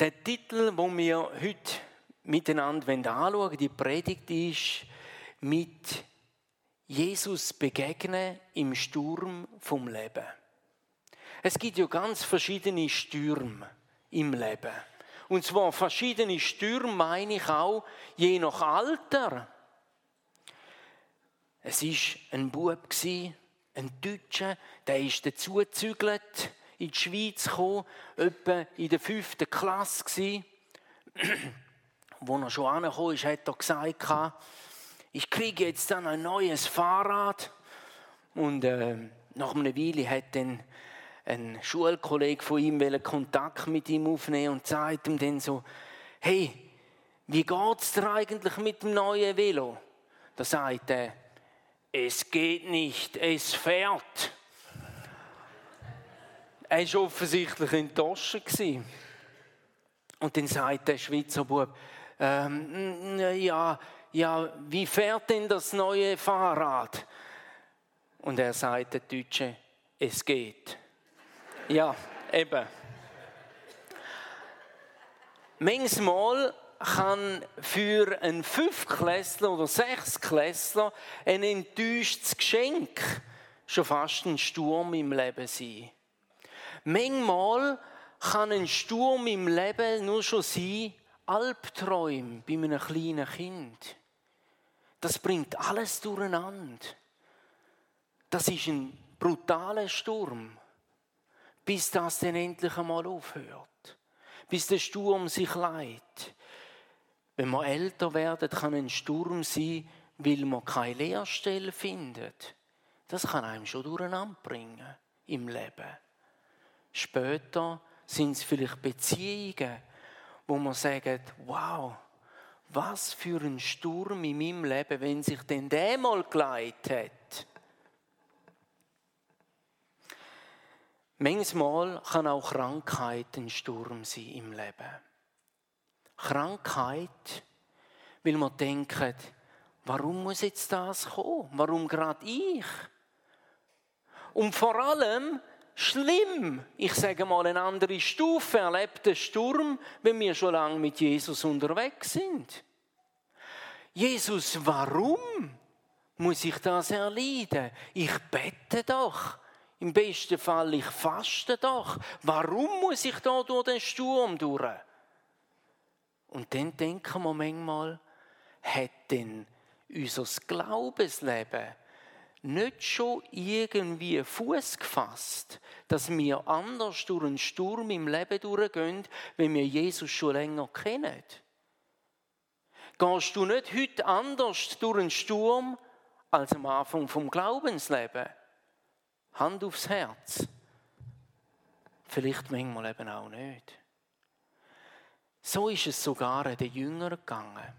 Der Titel, wo wir heute miteinander anschauen die Predigt ist mit Jesus begegnen im Sturm vom Leben. Es gibt ja ganz verschiedene Stürme im Leben. Und zwar verschiedene Stürme meine ich auch je nach Alter. Es war ein Bub, ein Deutscher, der ist dazugezügelt in die Schweiz gekommen, etwa in der fünften Klasse gsi. Wo er schon angekommen ist, hat er gesagt, ich kriege jetzt dann ein neues Fahrrad. Und äh, nach einer Weile hat dann ein Schulkollege von ihm Kontakt mit ihm aufnehmen und sagt ihm dann so, hey, wie geht's dir eigentlich mit dem neuen Velo? Da sagt er, es geht nicht, es fährt. Er war offensichtlich enttäuscht. Und dann sagt der Schweizer Bub, ähm, ja, ja, wie fährt denn das neue Fahrrad? Und er sagt, der Deutsche, es geht. Ja, eben. Manchmal kann für einen Fünfklässler oder Sechsklässler ein enttäuschtes Geschenk schon fast ein Sturm im Leben sein. Manchmal kann ein Sturm im Leben nur schon sein, Albträume bei einem kleinen Kind. Das bringt alles durcheinander. Das ist ein brutaler Sturm, bis das dann endlich einmal aufhört. Bis der Sturm sich leitet. Wenn man älter wird, kann ein Sturm sein, weil man keine Lehrstelle findet. Das kann einem schon durcheinander bringen im Leben. Später sind es vielleicht Beziehungen, wo man sagt, wow, was für ein Sturm in meinem Leben, wenn sich denn der mal geleitet hat. Manchmal kann auch Krankheit ein Sturm sein im Leben. Krankheit, weil man denkt, warum muss jetzt das kommen? Warum gerade ich? Und vor allem schlimm, ich sage mal eine andere Stufe, erlebt der Sturm, wenn wir schon lange mit Jesus unterwegs sind. Jesus, warum muss ich das erleiden? Ich bete doch. Im besten Fall, ich faste doch. Warum muss ich da durch den Sturm durch? Und dann denken wir manchmal, hat denn unser Glaubensleben nicht schon irgendwie Fuß gefasst, dass wir anders durch einen Sturm im Leben durchgehen, wenn wir Jesus schon länger kennen? Gehst du nicht heute anders durch einen Sturm als am Anfang vom Glaubensleben? Hand aufs Herz. Vielleicht manchmal eben auch nicht. So ist es sogar den Jüngern gegangen.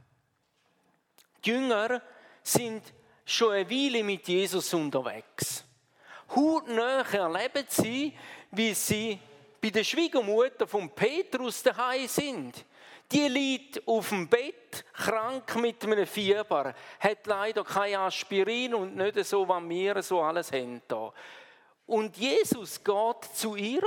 Die Jünger sind schon eine Weile mit Jesus unterwegs. Hautnah erleben sie, wie sie bei der Schwiegermutter von Petrus daheim sind. Die liegt auf dem Bett, krank mit einem Fieber, hat leider kein Aspirin und nicht so, was wir so alles haben. Und Jesus geht zu ihr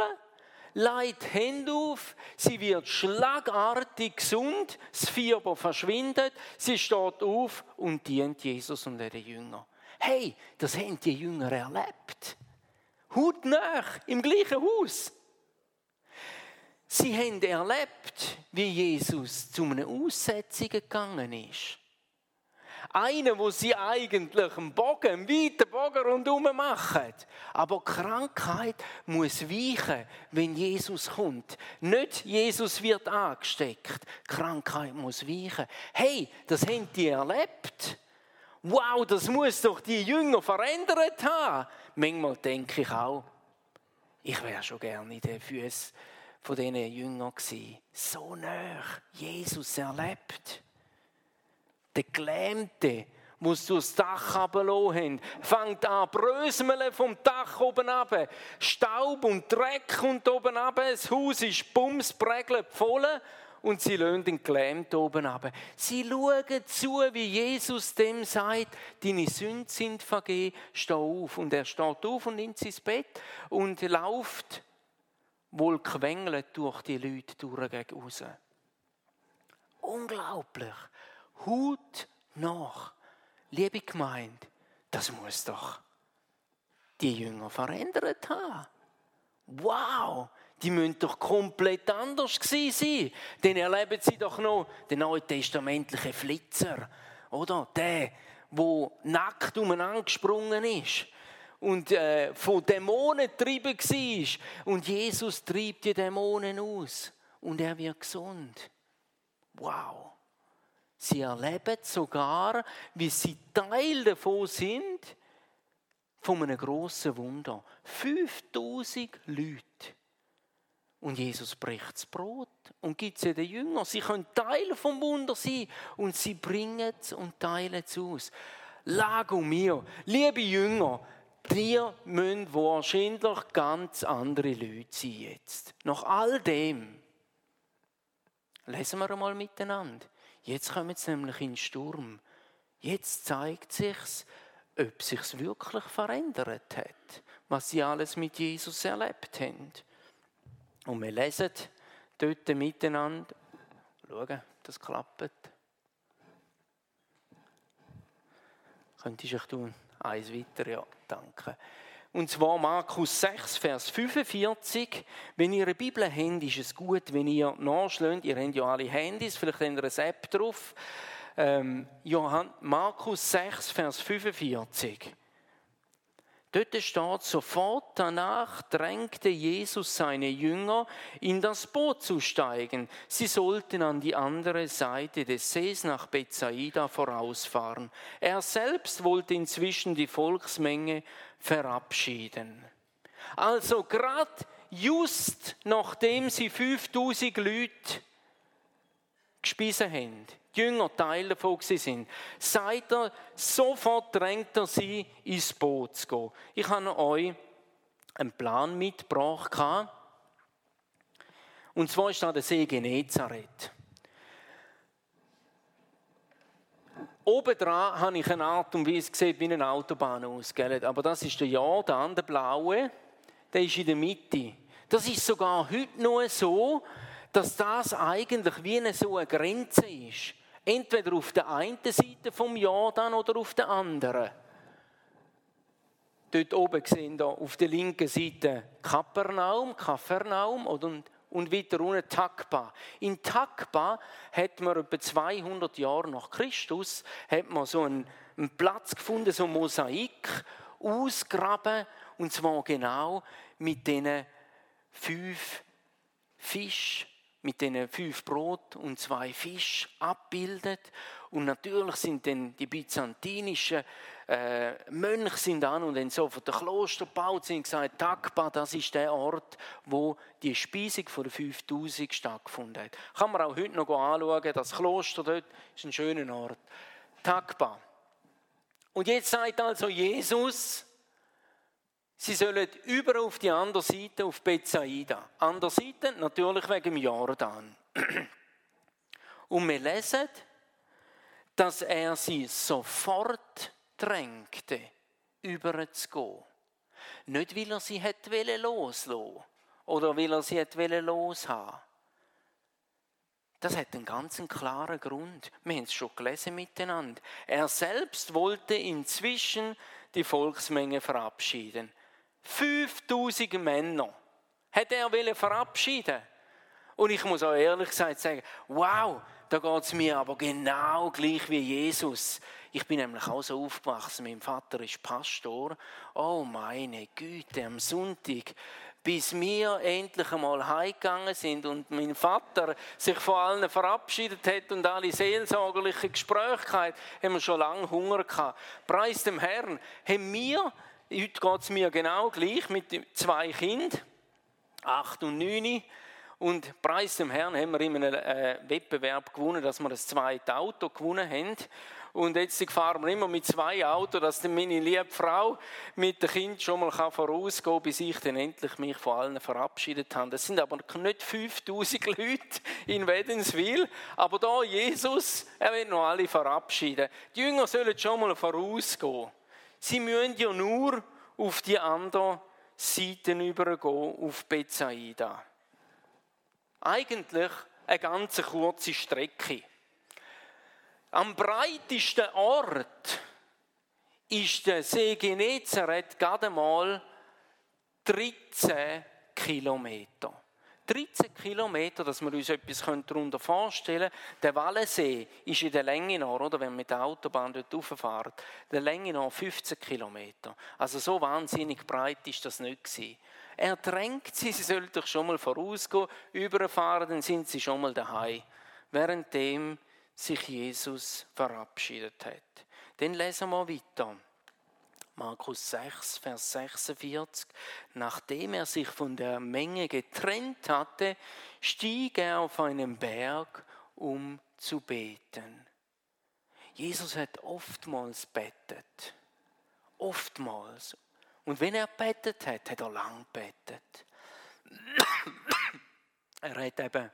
leitet Hände auf, sie wird schlagartig gesund, das Fieber verschwindet, sie steht auf und dient Jesus und ihren Jünger. Hey, das haben die Jünger erlebt. Hautnah, im gleichen Haus. Sie haben erlebt, wie Jesus zu einer Aussetzung gegangen ist. Einer, wo sie eigentlich einen Bogen, einen weiten Bogen rundherum machen. Aber Krankheit muss weichen, wenn Jesus kommt. Nicht Jesus wird angesteckt. Krankheit muss weichen. Hey, das haben die erlebt. Wow, das muss doch die Jünger verändert haben. Manchmal denke ich auch, ich wäre schon gerne in den Füßen von diesen Jüngern gewesen. So nah Jesus erlebt. Der Gelähmte muss durchs Dach runterlassen fängt an bröseln vom Dach oben ab. Staub und Dreck kommt oben ab. Das Haus ist bumsprägelt voll und sie lassen den Gelähmten oben ab. Sie schauen zu, wie Jesus dem sagt, deine Sünden sind vergeben, steh auf. Und er steht auf und nimmt sein Bett und läuft wohl quengelt durch die Leute durch raus. Unglaublich. Hut nach. Liebe Gemeinde, das muss doch die Jünger verändert haben. Wow, die müssen doch komplett anders gewesen sein. Dann erleben sie doch noch den neutestamentlichen Flitzer, oder? Der, wo nackt umeinander gesprungen ist und äh, von Dämonen getrieben war. Und Jesus treibt die Dämonen aus und er wird gesund. Wow. Sie erleben sogar, wie sie Teil davon sind, von einem grossen Wunder. 5000 Leute. Und Jesus bricht das Brot und gibt es den Jüngern. Sie können Teil vom Wunder sein und sie bringen es und teilen es aus. Lago mir, liebe Jünger, die müssen wahrscheinlich ganz andere Leute sein jetzt. Nach all dem. Lesen wir einmal miteinander. Jetzt kommen sie nämlich in den Sturm. Jetzt zeigt sich's, ob sich's wirklich verändert hat, was sie alles mit Jesus erlebt haben. Und wir lesen dort miteinander. Schauen, das klappt. Könntest du tun? Eins weiter, ja, danke. Und zwar Markus 6, Vers 45. Wenn ihr eine Bibel habt, ist es gut, wenn ihr nachschlägt. Ihr habt ja alle Handys, vielleicht habt ihr ein App drauf. Ähm, Markus 6, Vers 45. Dort steht, sofort danach drängte Jesus seine Jünger, in das Boot zu steigen. Sie sollten an die andere Seite des Sees nach Bethsaida vorausfahren. Er selbst wollte inzwischen die Volksmenge verabschieden. Also gerade just nachdem sie 5000 Leute gespissen haben, Jünger Teil davon sind, sagt er, sofort drängt er sie, ins Boot zu gehen. Ich habe euch einen Plan mitgebracht. Und zwar ist da der See Genezareth. Oben dran habe ich eine Art und Weise gesehen, wie eine Autobahn ausgeht. Aber das ist der Jordan, der blaue, der ist in der Mitte. Das ist sogar heute noch so, dass das eigentlich wie eine so eine Grenze ist. Entweder auf der einen Seite vom Jordan oder auf der anderen. Dort oben sehen wir auf der linken Seite Kapernaum, Kapernaum und, und weiter unten Takba. In Takba hat man etwa 200 Jahre nach Christus hat man so einen, einen Platz gefunden, so ein Mosaik, ausgraben und zwar genau mit diesen fünf Fischen mit den fünf Brot und zwei Fisch abbildet. Und natürlich sind dann die byzantinischen äh, Mönche sind an und dann sofort der Kloster gebaut sind gesagt, Takba, das ist der Ort, wo die Speisung von den 5000 stattgefunden hat. Kann man auch heute noch anschauen, das Kloster dort ist ein schöner Ort. Takba. Und jetzt sagt also Jesus, Sie sollen über auf die andere Seite, auf Bethsaida. Andere Seite natürlich wegen Jordan. Und wir lesen, dass er sie sofort drängte, über zu gehen. Nicht, weil er sie hätte loslassen oder weil er sie hätte loshaben Das hat einen ganz klaren Grund. Wir haben es schon gelesen miteinander. Er selbst wollte inzwischen die Volksmenge verabschieden. 5000 Männer hat er verabschieden Und ich muss auch ehrlich gesagt sagen, wow, da geht es mir aber genau gleich wie Jesus. Ich bin nämlich auch so aufgewachsen, mein Vater ist Pastor. Oh meine Güte, am Sonntag, bis wir endlich einmal heimgegangen sind und mein Vater sich von allen verabschiedet hat und alle seelsorgerlichen Gespräche hatten, haben wir schon lange Hunger gehabt. Preis dem Herrn, haben wir Heute geht es mir genau gleich mit zwei Kindern, acht und neun. Und preis dem Herrn haben wir in einem äh, Wettbewerb gewonnen, dass wir das zweite Auto gewonnen haben. Und jetzt fahren wir immer mit zwei Autos, dass meine liebe Frau mit dem Kind schon mal vorausgehen kann, bis ich dann endlich mich von allen verabschiedet habe. Das sind aber nicht 5000 Leute in Wädenswil, aber da Jesus, er will noch alle verabschieden. Die Jünger sollen schon mal vorausgehen. Sie müssen ja nur auf die andere Seiten übergehen auf Bethsaida. Eigentlich eine ganz kurze Strecke. Am breitesten Ort ist der See Genezareth gerade mal 13 Kilometer. 13 Kilometer, dass wir uns etwas darunter vorstellen können. Der Wallensee ist in der Länge noch, oder, wenn man mit der Autobahn dort rauffährt, der Länge noch 15 Kilometer. Also so wahnsinnig breit ist das nicht gewesen. Er drängt sie, sie sollten doch schon mal vorausgehen, überfahren, dann sind sie schon mal daheim. Währenddem sich Jesus verabschiedet hat. Dann lesen wir weiter. Markus 6, Vers 46. Nachdem er sich von der Menge getrennt hatte, stieg er auf einen Berg, um zu beten. Jesus hat oftmals bettet. Oftmals. Und wenn er bettet hat, hat er lang bettet. er hat eben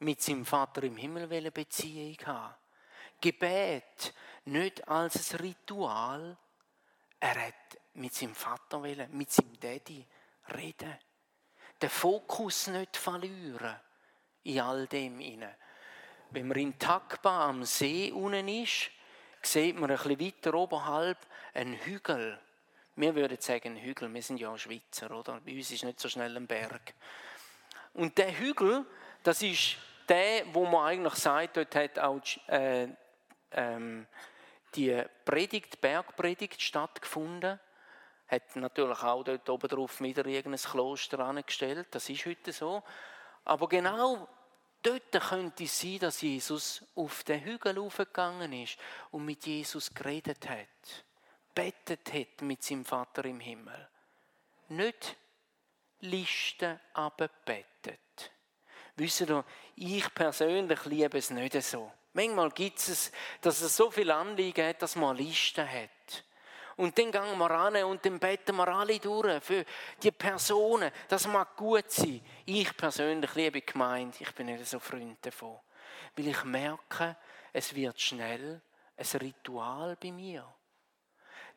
mit seinem Vater im Himmel eine Beziehung haben. Gebet nicht als ein Ritual, er hat mit seinem Vater wollen, mit seinem Daddy reden. Den Fokus nicht verlieren in all dem inne. Wenn man in Takba am See unten ist, sieht man ein bisschen weiter oberhalb einen Hügel. Wir würden sagen Hügel, wir sind ja Schweizer, oder? Bei uns ist nicht so schnell ein Berg. Und der Hügel, das ist der, wo man eigentlich sagt, dort hat auch äh, ähm, die Predigt, Bergpredigt stattgefunden. Hat natürlich auch dort oben drauf wieder irgendein Kloster angestellt. Das ist heute so. Aber genau dort könnte es sein, dass Jesus auf den Hügel aufgegangen ist und mit Jesus geredet hat. Bettet hat mit seinem Vater im Himmel. Nicht Listen aber bettet. Wisst ihr, ich persönlich liebe es nicht so. Manchmal gibt es, dass es so viel Anliegen hat, dass man eine Liste hat. Und dann gehen wir ran und dann beten wir alle durch für die Personen. Das mag gut sein. Ich persönlich liebe Gemeinde. Ich bin nicht so Freund davon. Weil ich merke, es wird schnell ein Ritual bei mir.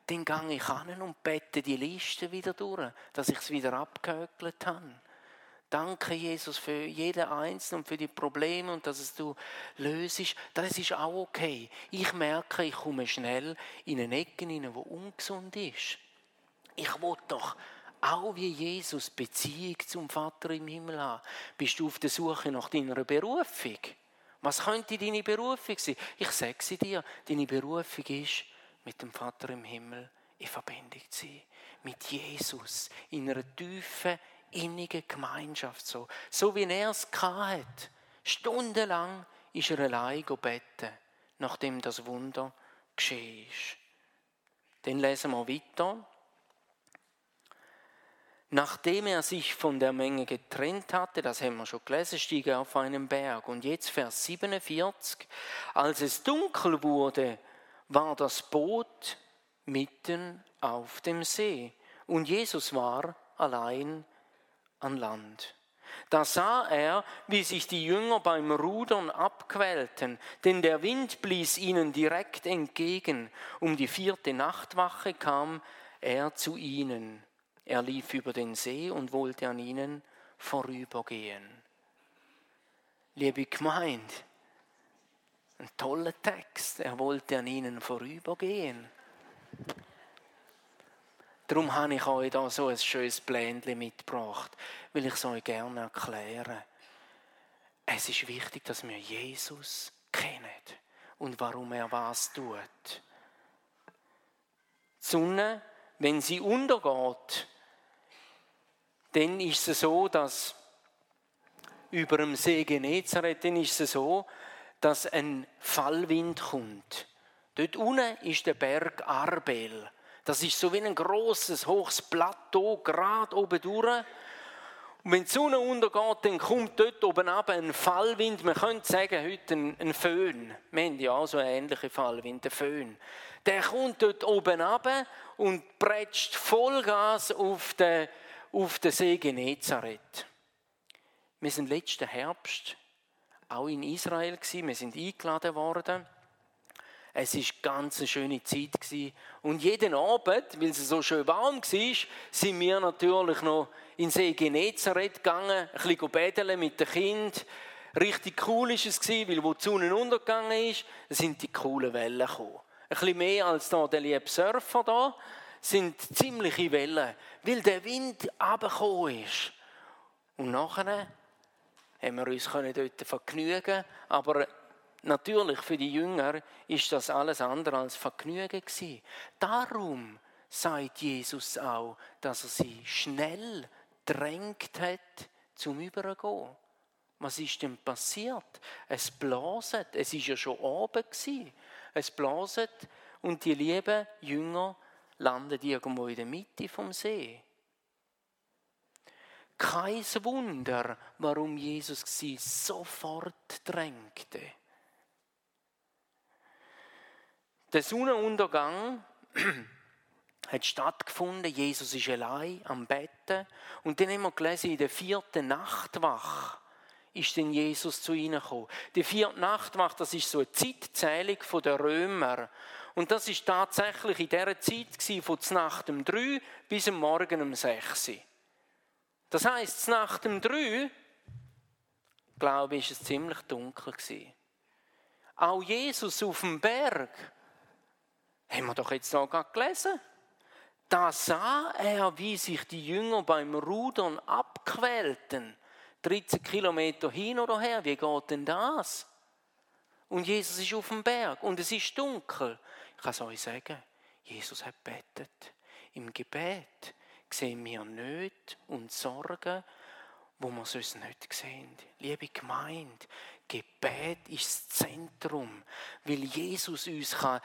Dann gehe ich an und bete die Liste wieder durch, dass ich es wieder abgehökelt habe. Danke, Jesus, für jeden Einzelnen und für die Probleme und dass es du löst. Das ist auch okay. Ich merke, ich komme schnell in eine Ecke hinein, wo ungesund ist. Ich will doch auch wie Jesus Beziehung zum Vater im Himmel haben. Bist du auf der Suche nach deiner Berufung? Was könnte deine Berufung sein? Ich sage sie dir, deine Berufung ist, mit dem Vater im Himmel in Verbindung zu sein. Mit Jesus in einer tiefen innige Gemeinschaft so. So wie er es hat. Stundenlang ist er allein gebeten, nachdem das Wunder geschehen ist. Dann lesen wir weiter. Nachdem er sich von der Menge getrennt hatte, das haben wir schon gelesen, stieg er auf einen Berg. Und jetzt Vers 47. Als es dunkel wurde, war das Boot mitten auf dem See. Und Jesus war allein an Land. Da sah er, wie sich die Jünger beim Rudern abquälten, denn der Wind blies ihnen direkt entgegen. Um die vierte Nachtwache kam er zu ihnen. Er lief über den See und wollte an ihnen vorübergehen. Liebe Gemeinde, ein toller Text. Er wollte an ihnen vorübergehen. Darum habe ich euch da so ein schönes Blendchen mitgebracht, weil ich es euch gerne erkläre. Es ist wichtig, dass wir Jesus kennen und warum er was tut. Die Sonne, wenn sie untergeht, dann ist es so, dass über dem See Genezareth, dann ist es so, dass ein Fallwind kommt. Dort unten ist der Berg Arbel. Das ist so wie ein großes hohes Plateau, gerade oben durch. Und wenn die Sonne untergeht, dann kommt dort oben ab ein Fallwind. Man könnte sagen, heute ein, ein Föhn. Wir haben ja auch so einen ähnlichen Fallwind, ein Föhn. Der kommt dort oben ab und prätscht Vollgas auf den, auf den See Genezareth. Wir sind letzten Herbst auch in Israel gewesen. Wir sind eingeladen worden. Es war ganz eine schöne Zeit. Und jeden Abend, weil es so schön warm war, sind wir natürlich noch in See Genezareth gegangen, ein bisschen betteln mit den Kindern. Richtig cool war es, weil wo die Sonne untergegangen ist, sind die coolen Wellen gekommen. Ein bisschen mehr als da der liebe Surfer da, sind ziemliche Wellen, weil der Wind runtergekommen ist. Und nachher haben wir uns dort vergnügen aber natürlich für die Jünger ist das alles andere als Vergnügen gewesen. Darum sagt Jesus auch, dass er sie schnell drängt hat zum Übergehen. Was ist denn passiert? Es blaset. Es ist ja schon oben gewesen. Es blaset und die lieben Jünger landen irgendwo in der Mitte vom See. Kein Wunder, warum Jesus sie sofort drängte. Der Sonnenuntergang hat stattgefunden. Jesus ist allein am Betten. Und dann haben wir gelesen, in der vierten Nachtwache ist denn Jesus zu ihnen gekommen. Die vierte Nachtwache, das ist so eine Zeitzählung der Römer. Und das ist tatsächlich in dieser Zeit von Nacht um drei bis am Morgen um sechs. Das heisst, Nacht um drei, glaube ich, ist es ziemlich dunkel gewesen. Auch Jesus auf dem Berg, haben wir doch jetzt noch gelesen. Da sah er, wie sich die Jünger beim Rudern abquälten. 13 Kilometer hin oder her, wie geht denn das? Und Jesus ist auf dem Berg und es ist dunkel. Ich kann es euch sagen, Jesus hat betet. Im Gebet sehen wir Nöte und Sorgen, wo wir sonst nicht sehen. Liebe Gemeinde, Gebet ist das Zentrum, weil Jesus uns kann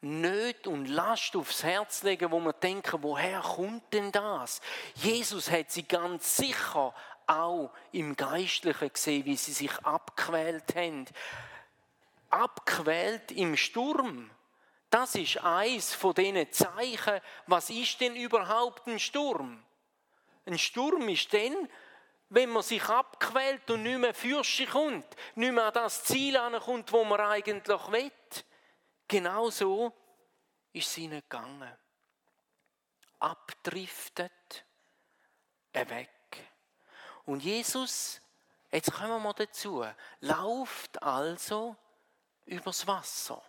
Nöte und Last aufs Herz legen, wo wir denken, woher kommt denn das? Jesus hat sie ganz sicher auch im Geistlichen gesehen, wie sie sich abquält haben. Abquält im Sturm. Das ist eins von diesen Zeichen. Was ist denn überhaupt ein Sturm? Ein Sturm ist dann, wenn man sich abquält und nicht mehr für sich kommt, nicht mehr an das Ziel ankommt, wo man eigentlich will. Genau so ist es ihnen gegangen. Abdriftet, er weg. Und Jesus, jetzt kommen wir mal dazu, läuft also übers Wasser.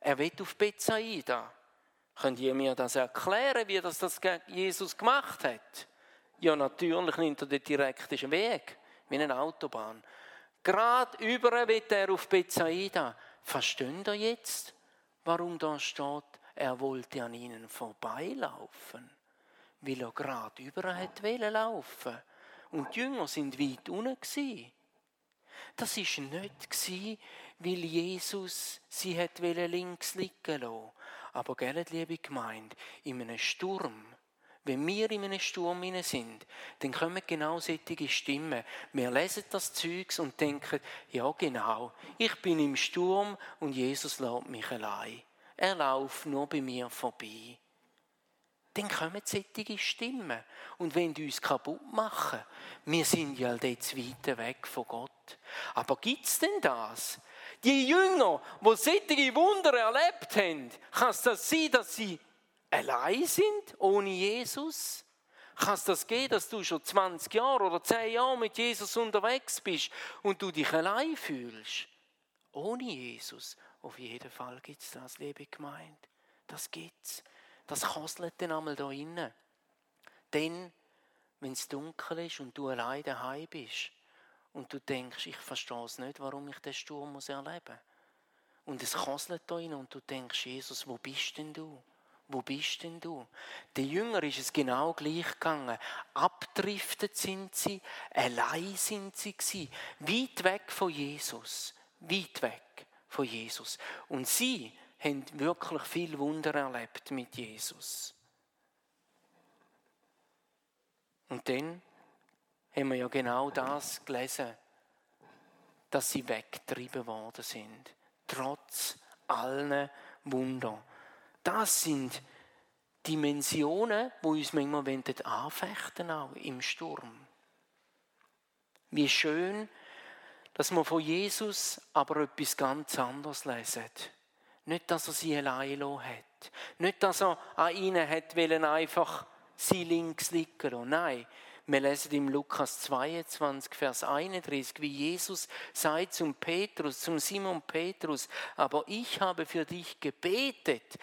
Er wird auf Bethsaida. Könnt ihr mir das erklären, wie das, das Jesus gemacht hat? Ja, natürlich nimmt er den direkten Weg, wie eine Autobahn. Gerade über wird er auf Bethsaida. Versteht ihr jetzt, warum da steht, er wollte an ihnen vorbeilaufen? Weil er gerade über hat laufen und die Jünger sind weit unten. Das war nicht, weil Jesus sie hat links liegen lassen. Aber, gell, liebe Gemeinde, in einem Sturm, wenn wir in einem Sturm sind, dann kommen genau solche Stimmen. Wir lesen das Zeugs und denken, ja genau, ich bin im Sturm und Jesus lässt mich allein. Er läuft nur bei mir vorbei dann kommen solche Stimmen und wollen uns kaputt machen. Wir sind ja jetzt weit weg von Gott. Aber gibt es denn das? Die Jünger, die solche Wunder erlebt haben, kann es das sein, dass sie allein sind, ohne Jesus? Kann es das gehen, dass du schon 20 Jahre oder 10 Jahre mit Jesus unterwegs bist und du dich allein fühlst? Ohne Jesus? Auf jeden Fall gibt es das, liebe Gemeinde. Das gibt's. Das kostet dann einmal da innen. Denn, wenn es dunkel ist und du allein daheim bist und du denkst, ich verstehe es nicht, warum ich den Sturm erleben muss. Und es kostet da innen und du denkst, Jesus, wo bist denn du? Wo bist denn du? Den Jünger ist es genau gleich gegangen. Abdriftet sind sie, allein sind sie gewesen, weit weg von Jesus, weit weg von Jesus. Und sie haben wirklich viel Wunder erlebt mit Jesus. Und dann haben wir ja genau das gelesen, dass sie weggetrieben worden sind, trotz allen Wunder. Das sind Dimensionen, wo uns manchmal anfechten auch im Sturm. Wie schön, dass man von Jesus aber etwas ganz anderes lesen Nicht, dass er sie allein hat. Nicht, dass er an ihnen hat wollen, einfach sie links liegen lassen. Nein, wir lesen im Lukas 22, Vers 31, wie Jesus sagt zum Petrus, zum Simon Petrus, aber ich habe für dich gebetet,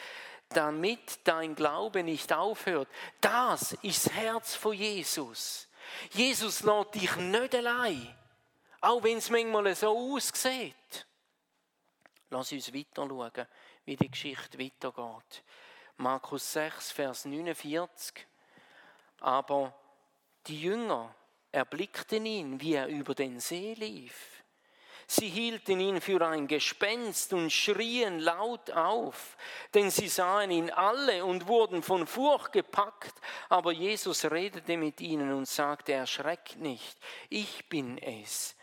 damit dein Glaube nicht aufhört. Das ist das Herz von Jesus. Jesus lässt dich nicht allein, auch wenn es manchmal so aussieht. Lass uns weiter schauen, wie die Geschichte weitergeht. Markus 6, Vers 49. Aber die Jünger erblickten ihn, wie er über den See lief. Sie hielten ihn für ein Gespenst und schrien laut auf, denn sie sahen ihn alle und wurden von Furcht gepackt. Aber Jesus redete mit ihnen und sagte, erschreckt nicht, ich bin es.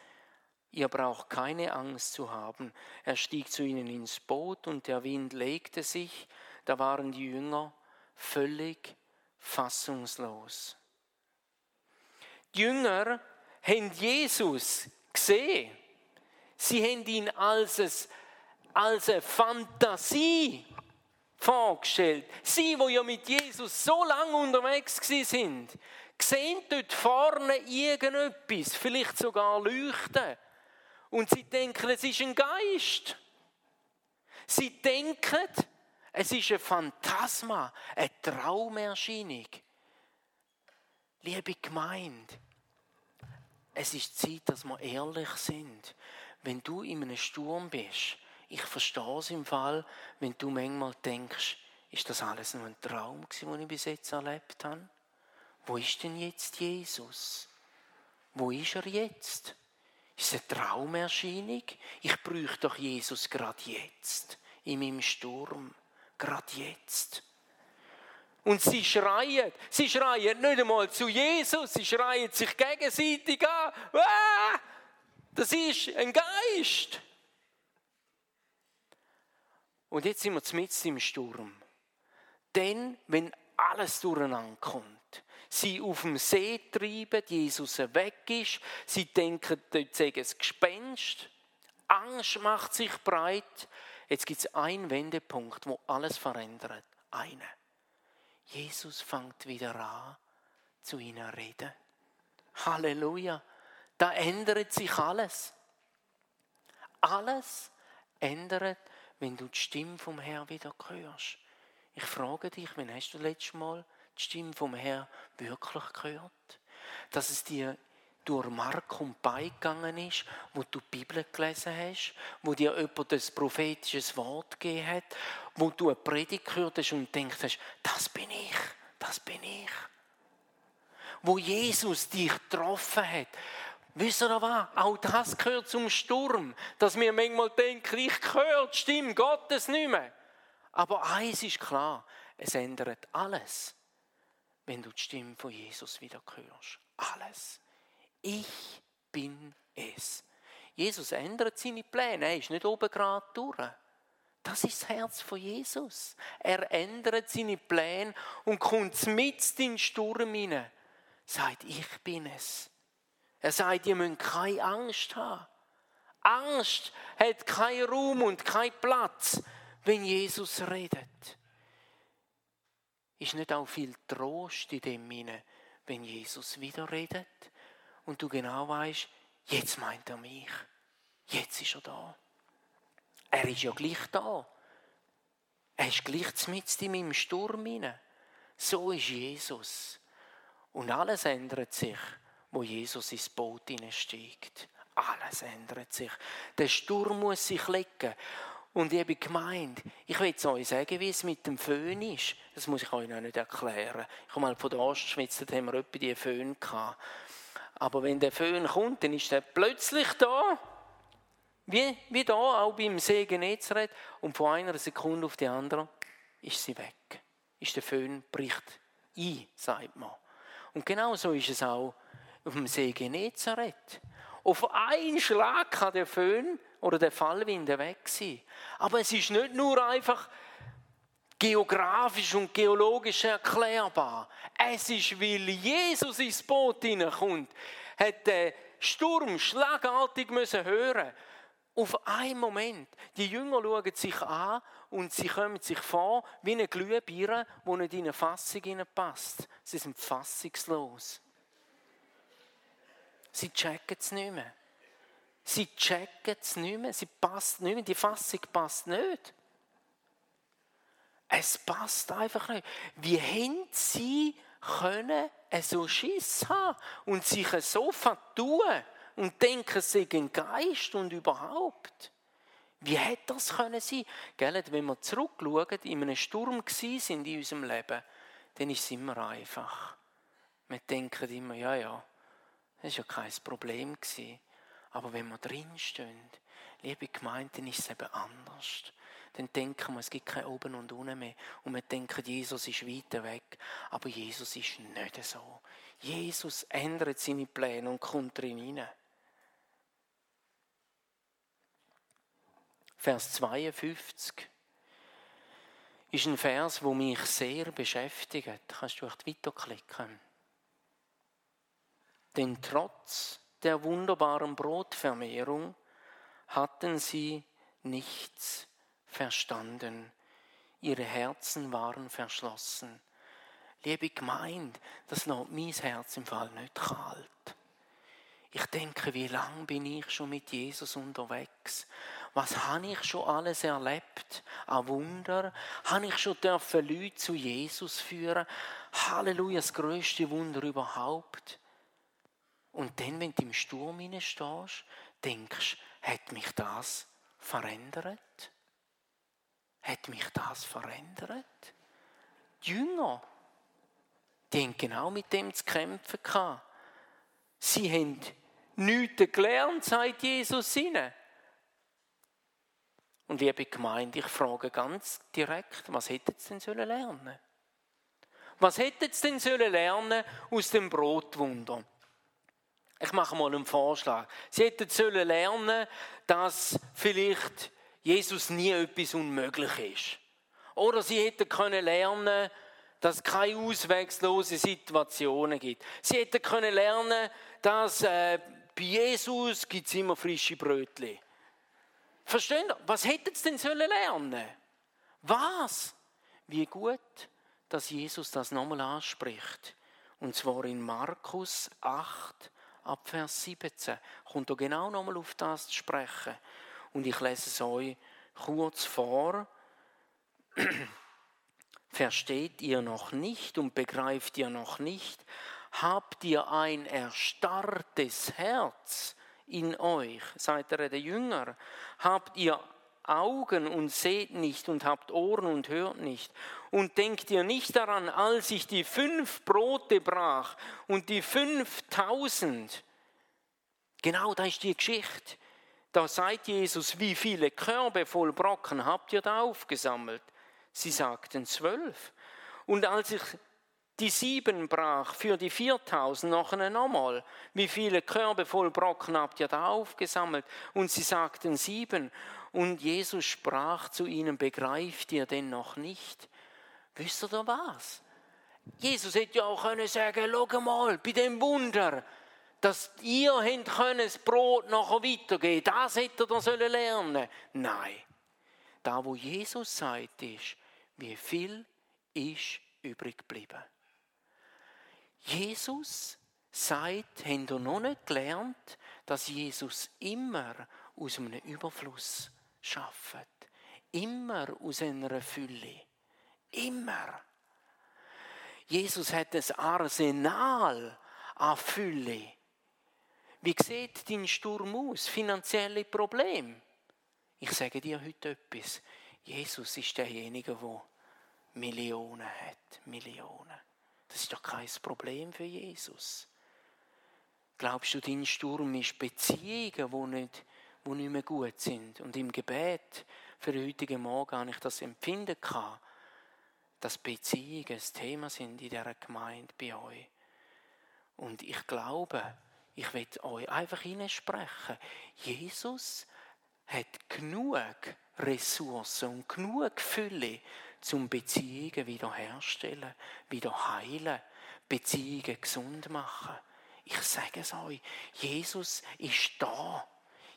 Ihr braucht keine Angst zu haben. Er stieg zu ihnen ins Boot und der Wind legte sich. Da waren die Jünger völlig fassungslos. Die Jünger haben Jesus gesehen. Sie haben ihn als, als eine Fantasie vorgestellt. Sie, wo ja mit Jesus so lange unterwegs sind, sehen dort vorne irgendetwas, vielleicht sogar leuchten. Und sie denken, es ist ein Geist. Sie denken, es ist ein Phantasma, eine Traumerscheinung. Liebe Gemeinde, es ist Zeit, dass wir ehrlich sind. Wenn du in einem Sturm bist, ich verstehe es im Fall, wenn du manchmal denkst, ist das alles nur ein Traum, den ich bis jetzt erlebt habe? Wo ist denn jetzt Jesus? Wo ist er jetzt? Ist es eine Traumerscheinung? Ich bräuchte doch Jesus gerade jetzt, in meinem Sturm, gerade jetzt. Und sie schreien, sie schreien nicht einmal zu Jesus, sie schreien sich gegenseitig an. Ah, das ist ein Geist. Und jetzt sind wir mitten im Sturm. Denn, wenn alles durcheinander kommt, sie auf dem See treiben, Jesus weg ist, sie denken, dort sei ein Gespenst, Angst macht sich breit. Jetzt gibt es einen Wendepunkt, wo alles verändert. Einen. Jesus fängt wieder an, zu ihnen zu reden. Halleluja. Da ändert sich alles. Alles ändert, wenn du die Stimme vom Herrn wieder hörst. Ich frage dich, wann hast du letztes Mal die Stimme vom Herrn wirklich gehört? Dass es dir durch Mark und beigegangen ist, wo du die Bibel gelesen hast, wo dir jemand das prophetische Wort gegeben hat, wo du eine Predigt gehört hast und denkst das bin ich, das bin ich. Wo Jesus dich getroffen hat. Wisst ihr was? Auch das gehört zum Sturm, dass wir manchmal denken, ich höre die Stimme Gottes nicht mehr. Aber eins ist klar, es ändert alles wenn du die Stimme von Jesus wieder hörst. Alles. Ich bin es. Jesus ändert seine Pläne. Er ist nicht oben gerade durch. Das ist das Herz von Jesus. Er ändert seine Pläne und kommt mit in den Sturm hinein. Sagt, ich bin es. Er sagt, ihr müsst keine Angst haben. Angst hat keinen Raum und keinen Platz, wenn Jesus redet ist nicht auch viel Trost in dem Sinne, wenn Jesus wieder redet und du genau weißt, jetzt meint er mich, jetzt ist er da. Er ist ja gleich da. Er ist gleich mit in meinem Sturm. So ist Jesus. Und alles ändert sich, wo Jesus ins Boot hineinsteigt. Alles ändert sich. Der Sturm muss sich legen. Und ich habe gemeint, ich will es euch sagen, wie es mit dem Föhn ist. Das muss ich euch noch nicht erklären. Ich komme mal von der Ostschweiz, da haben wir etwa die Föhn gehabt. Aber wenn der Föhn kommt, dann ist er plötzlich da. Wie, wie da, auch beim See Genezareth. Und von einer Sekunde auf die andere ist sie weg. Ist der Föhn bricht ein, sagt man. Und genau so ist es auch auf dem See Genezareth. Auf einen Schlag kann der Föhn oder der Fallwind weg sein. Aber es ist nicht nur einfach geografisch und geologisch erklärbar. Es ist, weil Jesus ins Boot hineinkommt, hat der Sturm schlagartig müssen hören. Auf einen Moment. Die Jünger schauen sich an und sie kommen sich vor wie eine Glühbirne, die nicht in eine Fassung passt. Sie sind fassungslos. Sie checken es nicht mehr. Sie checken es nicht mehr. Sie passt nicht mehr. Die Fassung passt nicht. Es passt einfach nicht. Wie haben sie können so Schiss haben und sich so vertun und denken, sie sind Geist und überhaupt? Wie hätte das können sein? Gell, wenn wir zurückschauen, in einem Sturm sind in unserem Leben, dann ist es immer einfach. Wir denken immer, ja, ja, das war ja kein Problem. Aber wenn wir drinstehen, liebe Gemeinde, dann ist es eben anders dann denken wir, es gibt kein Oben und Unten mehr. Und wir denken, Jesus ist weiter weg. Aber Jesus ist nicht so. Jesus ändert seine Pläne und kommt drin hinein. Vers 52 ist ein Vers, wo mich sehr beschäftigt. Kannst du echt weiterklicken? Denn trotz der wunderbaren Brotvermehrung hatten sie nichts verstanden. Ihre Herzen waren verschlossen. Liebe Gemeinde, das lässt mein Herz im Fall nicht kalt. Ich denke, wie lange bin ich schon mit Jesus unterwegs? Was habe ich schon alles erlebt? Ein Wunder. Habe ich schon dürfen Leute zu Jesus führen? Halleluja, das größte Wunder überhaupt. Und dann, wenn du im Sturm stehst, denkst, hat mich das verändert? Hat mich das verändert? Die Jünger, die haben genau mit dem zu kämpfen gehabt. Sie haben nichts gelernt, sagt Jesus ihnen. Und liebe Gemeinde, ich frage ganz direkt, was hätten sie denn sollen lernen? Was hätten sie denn sollen lernen aus dem Brotwunder? Ich mache mal einen Vorschlag. Sie hätten sollen lernen, dass vielleicht Jesus nie etwas unmöglich ist. Oder sie hätten können lernen, dass es keine auswegslose Situationen gibt. Sie hätten können lernen, dass äh, bei Jesus gibt immer frische Brötchen. Verstehen Sie? Was hätten sie denn sollen lernen? Was? Wie gut, dass Jesus das nochmal anspricht. Und zwar in Markus 8, ab Vers 17. Kommt er genau nochmal auf das zu sprechen. Und ich lese es euch kurz vor. Versteht ihr noch nicht und begreift ihr noch nicht? Habt ihr ein erstarrtes Herz in euch? Seid ihr der Jünger? Habt ihr Augen und seht nicht und habt Ohren und hört nicht? Und denkt ihr nicht daran, als ich die fünf Brote brach und die fünftausend? Genau, da ist die Geschichte. Da sagt Jesus, wie viele Körbe voll Brocken habt ihr da aufgesammelt? Sie sagten zwölf. Und als ich die sieben brach für die viertausend noch einmal, wie viele Körbe voll Brocken habt ihr da aufgesammelt? Und sie sagten sieben. Und Jesus sprach zu ihnen, begreift ihr denn noch nicht? Wisst ihr was? Jesus hätte ja auch können sagen, schau mal, bei dem Wunder, dass ihr können das Brot nachher weitergeben Das hätte er sollen lernen Nein. Da, wo Jesus sagt, ist, wie viel ist übrig geblieben. Jesus sagt, habt ihr noch nicht gelernt, dass Jesus immer aus einem Überfluss schafft. Immer aus einer Fülle. Immer. Jesus hat ein Arsenal an Fülle wie sieht dein Sturm aus? Finanzielle Probleme? Ich sage dir heute etwas. Jesus ist derjenige, der Millionen hat. Millionen. Das ist doch kein Problem für Jesus. Glaubst du, dein Sturm ist Beziehungen, die nicht, die nicht mehr gut sind? Und im Gebet für den heutigen Morgen habe ich das empfinden kann, dass Beziehungen das Thema sind in dieser Gemeinde bei euch. Und ich glaube, ich will euch einfach hineinsprechen. Jesus hat genug Ressourcen und genug Fülle, zum Beziehungen wiederherstellen, wieder heilen, Beziehungen gesund machen. Ich sage es euch, Jesus ist da.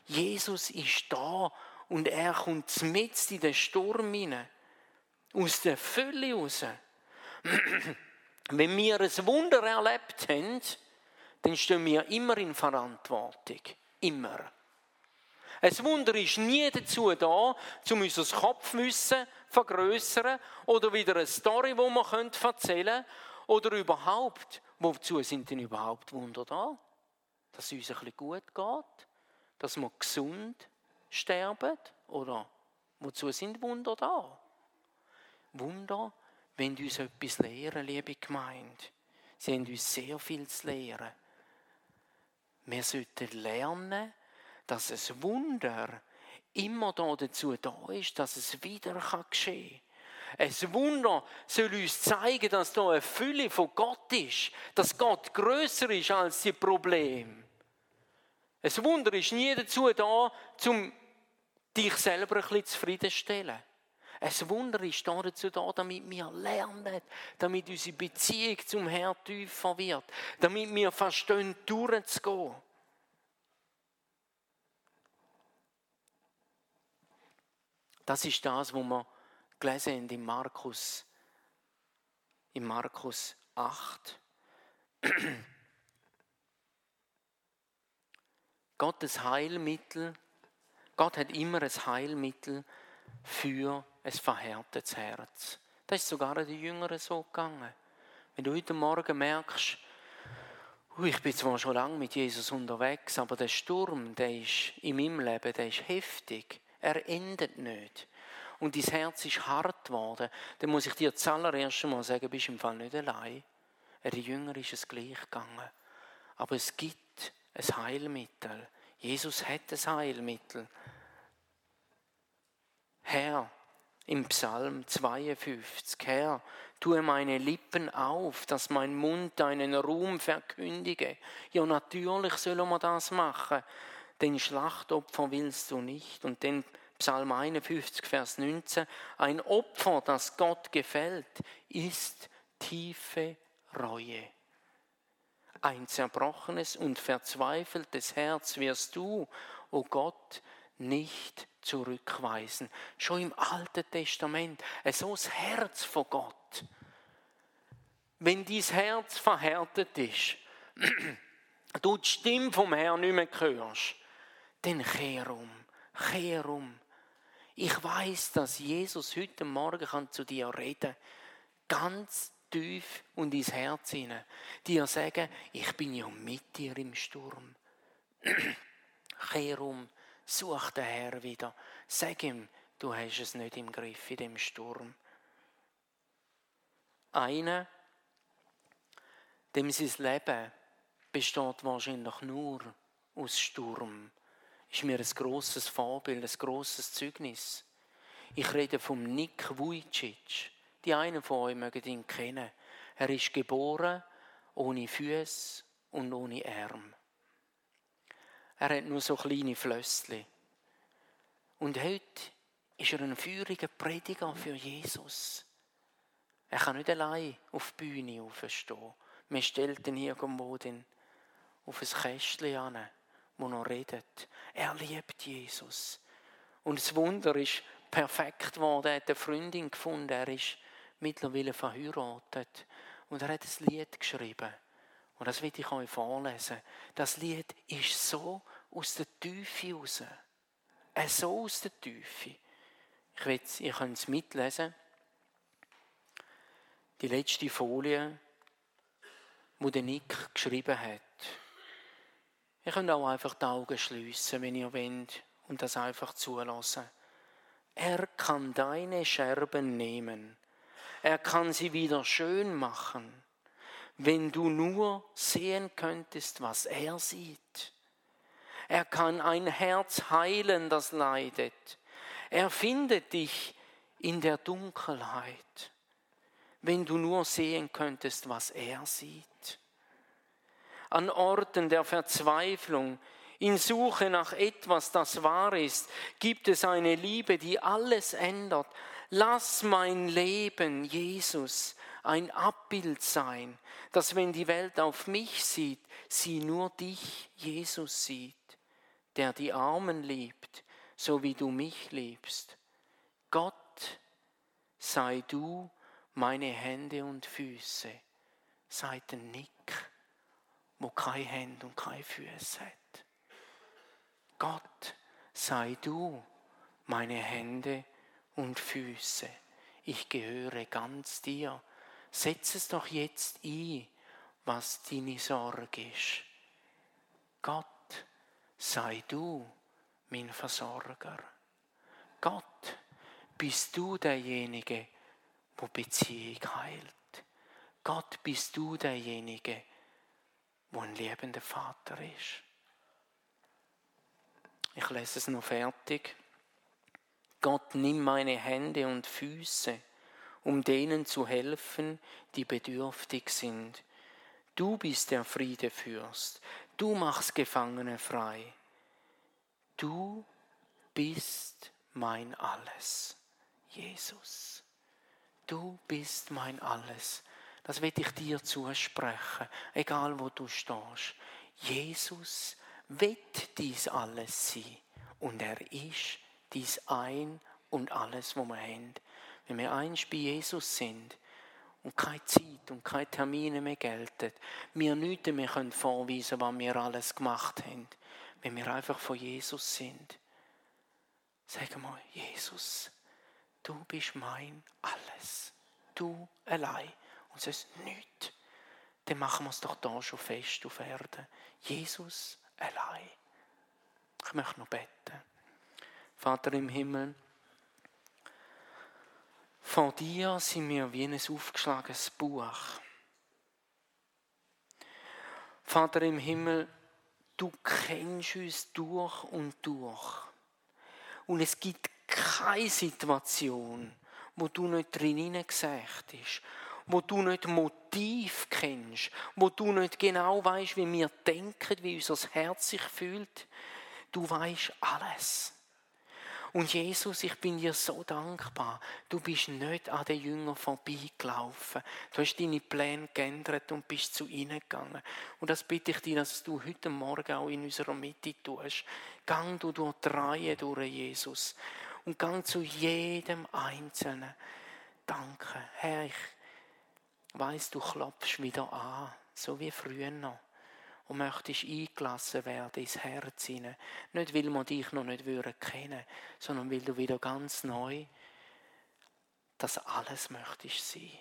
Jesus ist da und er kommt mit in den Sturm hinein. Aus der Fülle raus. Wenn wir ein Wunder erlebt haben, dann stehen wir immer in Verantwortung. Immer. Ein Wunder ist nie dazu da, um unser Kopfwissen vergrößern oder wieder eine Story, die wir erzählen können. Oder überhaupt, wozu sind denn überhaupt Wunder da? Dass es uns ein bisschen gut geht? Dass wir gesund sterben? Oder wozu sind Wunder da? Wunder, wenn uns etwas lehren, liebe Gemeinde. Sie haben uns sehr viel zu lehren. Wir sollten lernen, dass es Wunder immer dazu da ist, dass es wieder geschehen kann. Ein Wunder soll uns zeigen, dass da eine Fülle von Gott ist, dass Gott größer ist als die Probleme. Ein Wunder ist nie dazu da, um dich selber ein bisschen zufriedenstellen. Ein Wunder ist dazu da, damit wir lernen, damit unsere Beziehung zum Herrn tiefer wird, damit wir verstehen, durchzugehen. Das ist das, was wir gelesen haben in Markus, in Markus 8. Gottes Heilmittel, Gott hat immer ein Heilmittel für ein verhärtetes Herz. Das ist sogar den Jüngeren so gegangen. Wenn du heute Morgen merkst, ich bin zwar schon lange mit Jesus unterwegs, aber der Sturm, der ist in meinem Leben, der ist heftig. Er endet nicht. Und dein Herz ist hart geworden. Dann muss ich dir zuallererst mal sagen, bist im Fall nicht allein. Er Jünger ist es gleich gegangen. Aber es gibt ein Heilmittel. Jesus hat ein Heilmittel. Herr, im Psalm 52, Herr, tue meine Lippen auf, dass mein Mund deinen Ruhm verkündige. Ja, natürlich sollen wir das machen. Den Schlachtopfer willst du nicht. Und den Psalm 51, Vers 19, ein Opfer, das Gott gefällt, ist tiefe Reue. Ein zerbrochenes und verzweifeltes Herz wirst du, o oh Gott, nicht zurückweisen. Schon im Alten Testament, so das Herz von Gott. Wenn dein Herz verhärtet ist, du die Stimme vom Herrn nicht mehr hörst, dann kehr um, kehr um. Ich weiß, dass Jesus heute Morgen kann zu dir reden ganz tief und ins Herz hinein. Dir sagen, ich bin ja mit dir im Sturm. Kehr um, such den Herr wieder. Sag ihm, du hast es nicht im Griff in dem Sturm. Einer, dem sein Leben besteht wahrscheinlich nur aus Sturm ist mir ein grosses Vorbild, ein grosses Zeugnis. Ich rede vom Nick Vujicic. Die einen von euch mögen ihn kennen. Er ist geboren ohne Füße und ohne Arm. Er hat nur so kleine Flössli. Und heute ist er ein feuriger Prediger für Jesus. Er kann nicht allein auf die Bühne aufstehen. Man stellt ihn irgendwo auf ein Kästchen an wo er redet. Er liebt Jesus. Und das Wunder ist perfekt geworden. Er hat eine Freundin gefunden. Er ist mittlerweile verheiratet. Und er hat ein Lied geschrieben. Und das will ich euch vorlesen. Das Lied ist so aus der Tiefe raus. Äh, so aus der Tiefe. Ich will, ihr könnt es mitlesen. Die letzte Folie, wo der Nick geschrieben hat. Ihr könnt auch einfach die Augen schließen, wenn ihr wollt, und das einfach zulassen. Er kann deine Scherben nehmen. Er kann sie wieder schön machen, wenn du nur sehen könntest, was er sieht. Er kann ein Herz heilen, das leidet. Er findet dich in der Dunkelheit, wenn du nur sehen könntest, was er sieht an Orten der Verzweiflung, in Suche nach etwas, das wahr ist, gibt es eine Liebe, die alles ändert. Lass mein Leben, Jesus, ein Abbild sein, dass wenn die Welt auf mich sieht, sie nur dich, Jesus, sieht, der die Armen liebt, so wie du mich liebst. Gott, sei du meine Hände und Füße. Sei der Nick, wo keine Hände und keine Füße hat. Gott, sei du meine Hände und Füße. Ich gehöre ganz dir. Setz es doch jetzt ein, was deine Sorge ist. Gott, sei du mein Versorger. Gott, bist du derjenige, wo Beziehung heilt. Gott, bist du derjenige, wo ein liebender Vater ist. Ich lese es noch fertig. Gott, nimm meine Hände und Füße, um denen zu helfen, die bedürftig sind. Du bist der Friedefürst. Du machst Gefangene frei. Du bist mein Alles, Jesus. Du bist mein Alles. Das will ich dir zusprechen, egal wo du stehst. Jesus wird dies alles sein und er ist dies ein und alles, was wir haben. Wenn wir eins bei Jesus sind und keine Zeit und keine Termine mehr gelten, wir nichts mehr können vorweisen was wir alles gemacht haben, wenn wir einfach von Jesus sind. Sagen wir, Jesus, du bist mein Alles. Du allein. Und sonst nichts. Dann machen wir es doch da schon fest auf Erden. Jesus allein. Ich möchte noch beten. Vater im Himmel, vor dir sind wir wie ein aufgeschlagenes Buch. Vater im Himmel, du kennst uns durch und durch. Und es gibt keine Situation, wo du nicht drin gesagt hast, wo du nicht Motiv kennst, wo du nicht genau weißt, wie wir denken, wie unser Herz sich fühlt. Du weißt alles. Und Jesus, ich bin dir so dankbar. Du bist nicht an den Jüngern vorbeigelaufen. Du hast deine Pläne geändert und bist zu ihnen gegangen. Und das bitte ich dir, dass du heute Morgen auch in unserer Mitte tust. Gang du durch die Reihe durch, Jesus. Und gang zu jedem Einzelnen. Danke, Herr, ich weiss, du klopfst wieder an, so wie früher noch und möchtest eingelassen werden ins Herz hinein. Nicht, weil wir dich noch nicht kennen, sondern weil du wieder ganz neu das alles möchtest sein.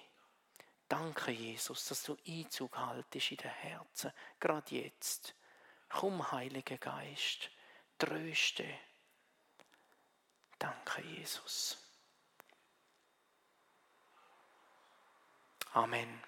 Danke, Jesus, dass du Einzug haltest in den Herzen, gerade jetzt. Komm, Heiliger Geist, tröste. Danke, Jesus. Amen.